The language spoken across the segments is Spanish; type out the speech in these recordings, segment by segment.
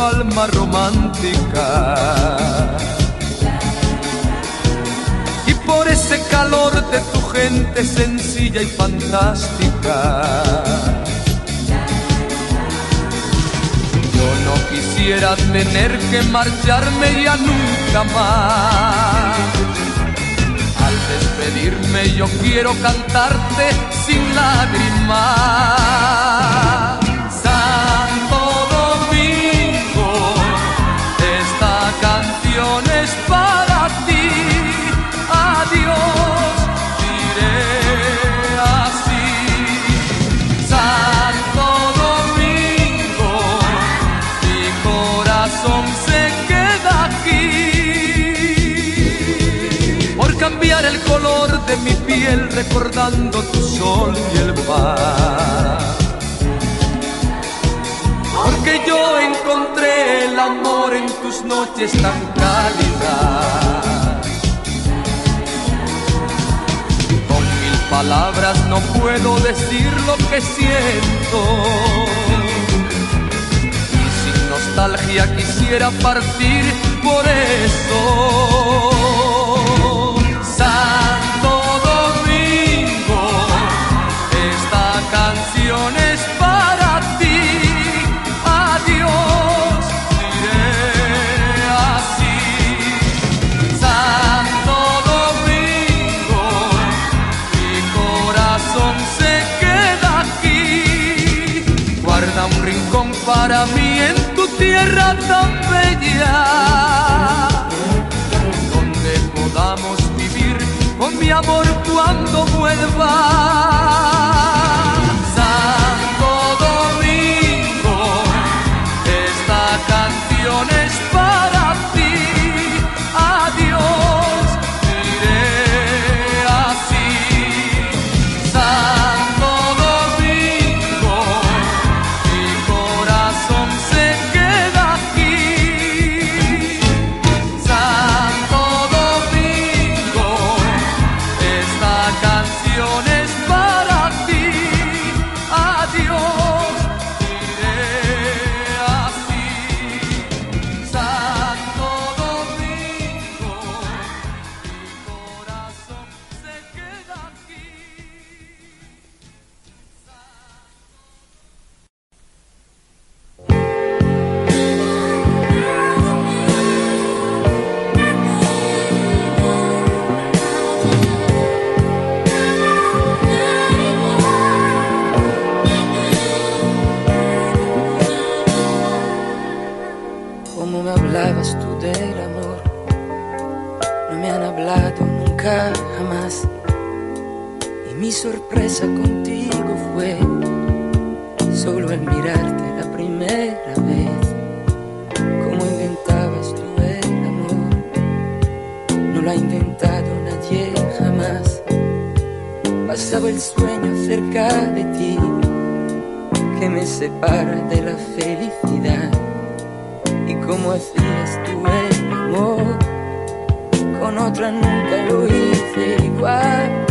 alma romántica. Y por ese calor de tu gente sencilla y fantástica. Yo no quisiera tener que marcharme ya nunca más. Al despedirme yo quiero cantarte sin lágrimas. Cambiar el color de mi piel recordando tu sol y el mar. Porque yo encontré el amor en tus noches tan cálidas. Con mil palabras no puedo decir lo que siento. Y sin nostalgia quisiera partir por eso. Amor cuando vuelva. Del amor, no me han hablado nunca jamás. Y mi sorpresa contigo fue solo al mirarte la primera vez. Como inventabas tú el amor, no lo ha inventado nadie jamás. Pasaba el sueño cerca de ti, que me separa de la felicidad y cómo hacías el amor. Con otra nunca lo hice igual.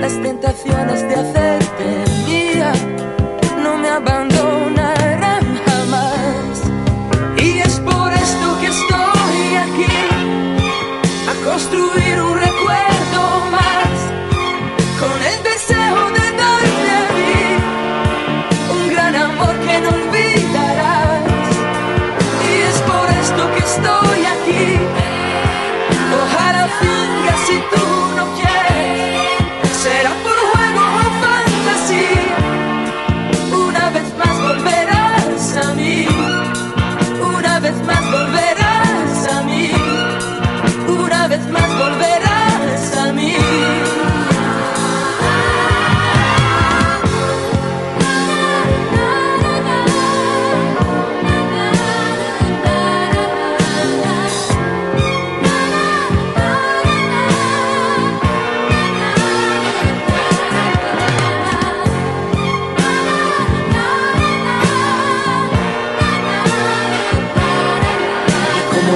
Las tentaciones de hacerte mía no me abandonarán jamás. Y es por esto que estoy aquí, a construir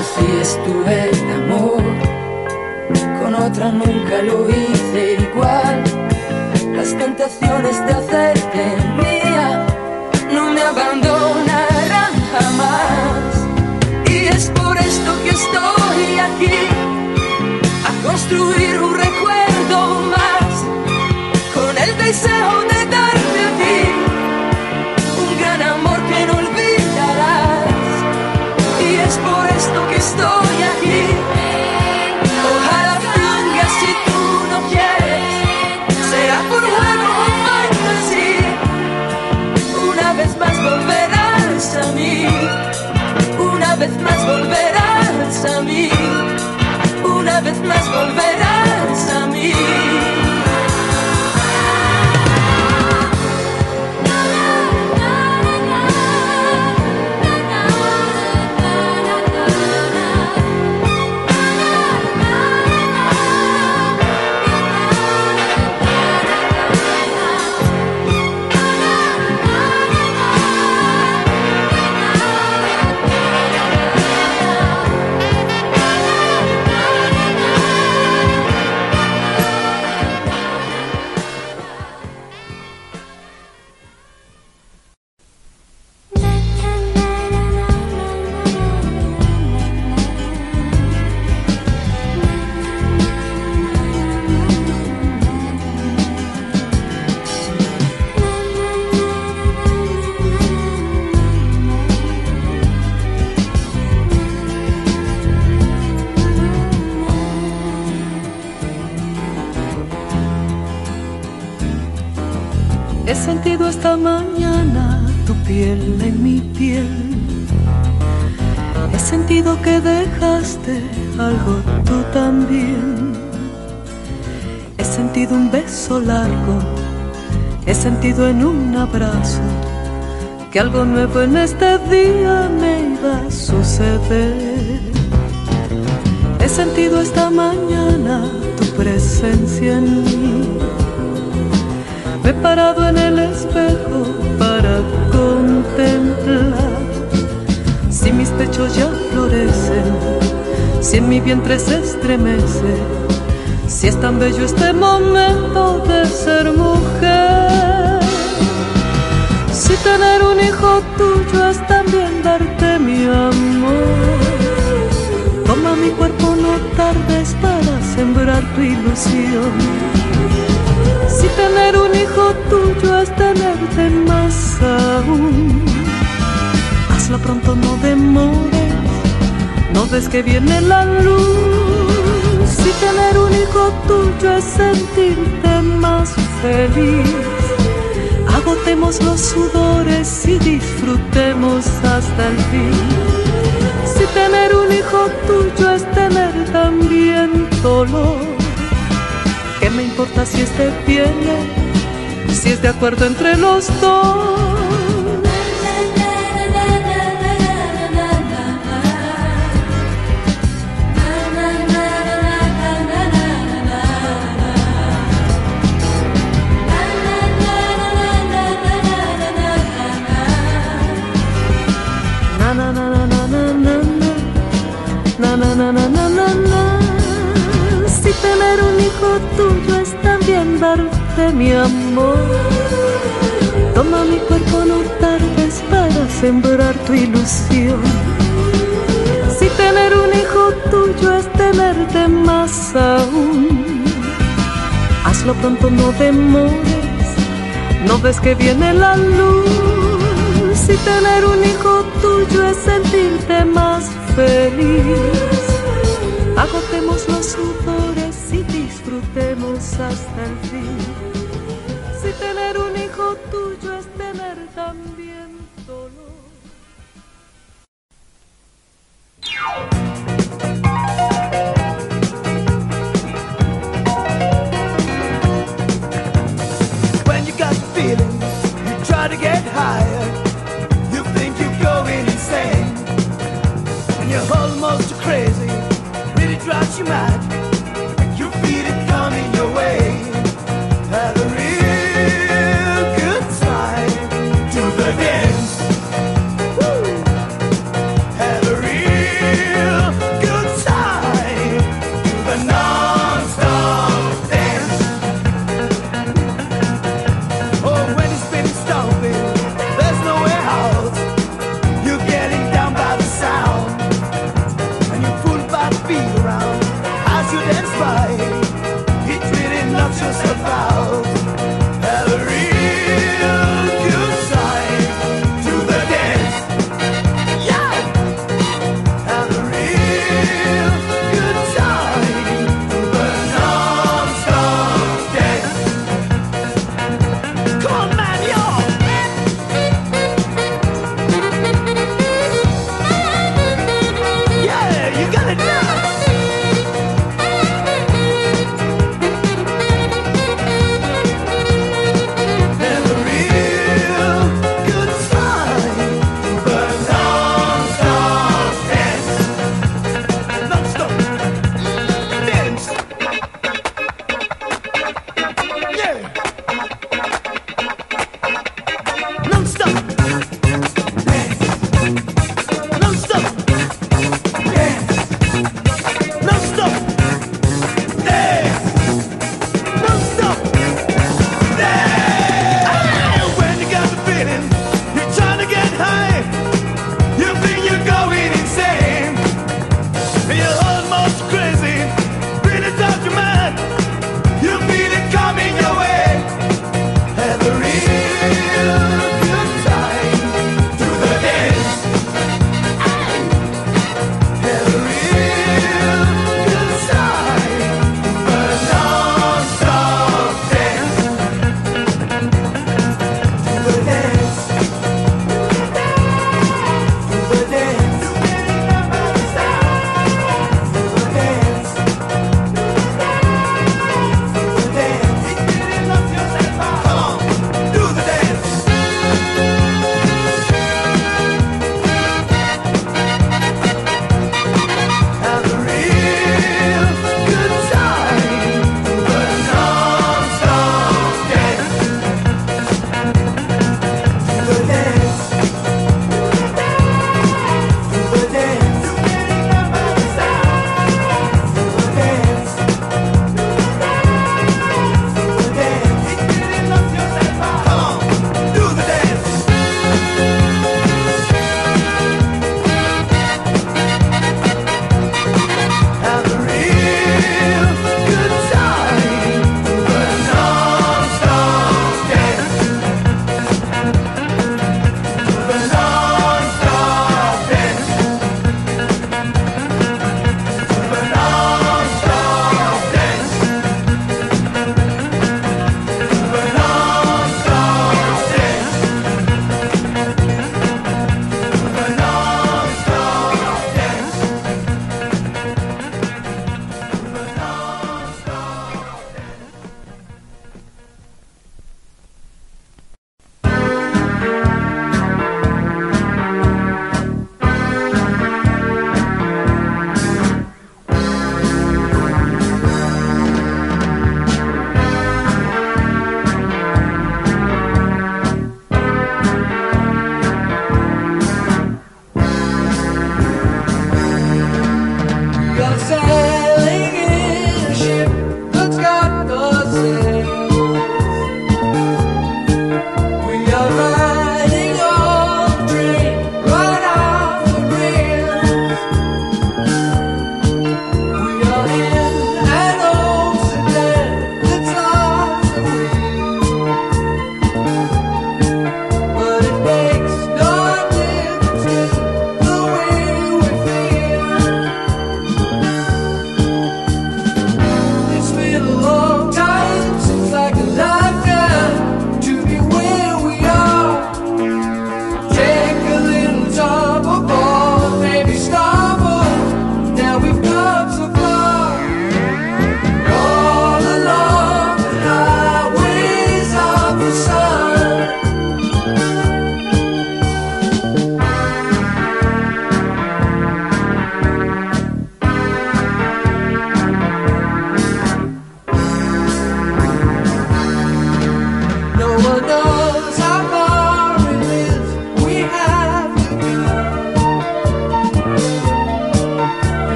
así estuve en amor. Con otra nunca lo hice igual. Las tentaciones de hacerte mía no me abandonarán jamás. Y es por esto que estoy aquí, a construir un recuerdo más con el deseo. Es por esto que estoy aquí. Ojalá vengas si tú no quieres, sea por juego o fantasía. Una vez más volverás a mí, una vez más volverás a mí una vez más volverás He sentido esta mañana tu piel en mi piel. He sentido que dejaste algo tú también. He sentido un beso largo. He sentido en un abrazo que algo nuevo en este día me iba a suceder. He sentido esta mañana tu presencia en mí. Me he parado en el espejo para contemplar si mis pechos ya florecen, si en mi vientre se estremece, si es tan bello este momento de ser mujer. Si tener un hijo tuyo es también darte mi amor. Toma mi cuerpo, no tardes para sembrar tu ilusión. Es tenerte más aún, hazlo pronto, no demores, no ves que viene la luz. Si tener un hijo tuyo es sentirte más feliz, agotemos los sudores y disfrutemos hasta el fin. Si tener un hijo tuyo es tener también dolor ¿Qué me importa si este viene? si es de acuerdo entre los dos. Si tener un hijo tuyo es también dar darte mi amor. Toma mi cuerpo, no tardes para sembrar tu ilusión. Si tener un hijo tuyo es tenerte más aún, hazlo pronto, no demores. No ves que viene la luz. Si tener un hijo tuyo es sentirte más feliz, agotemos los sudores y disfrutemos hasta el fin. este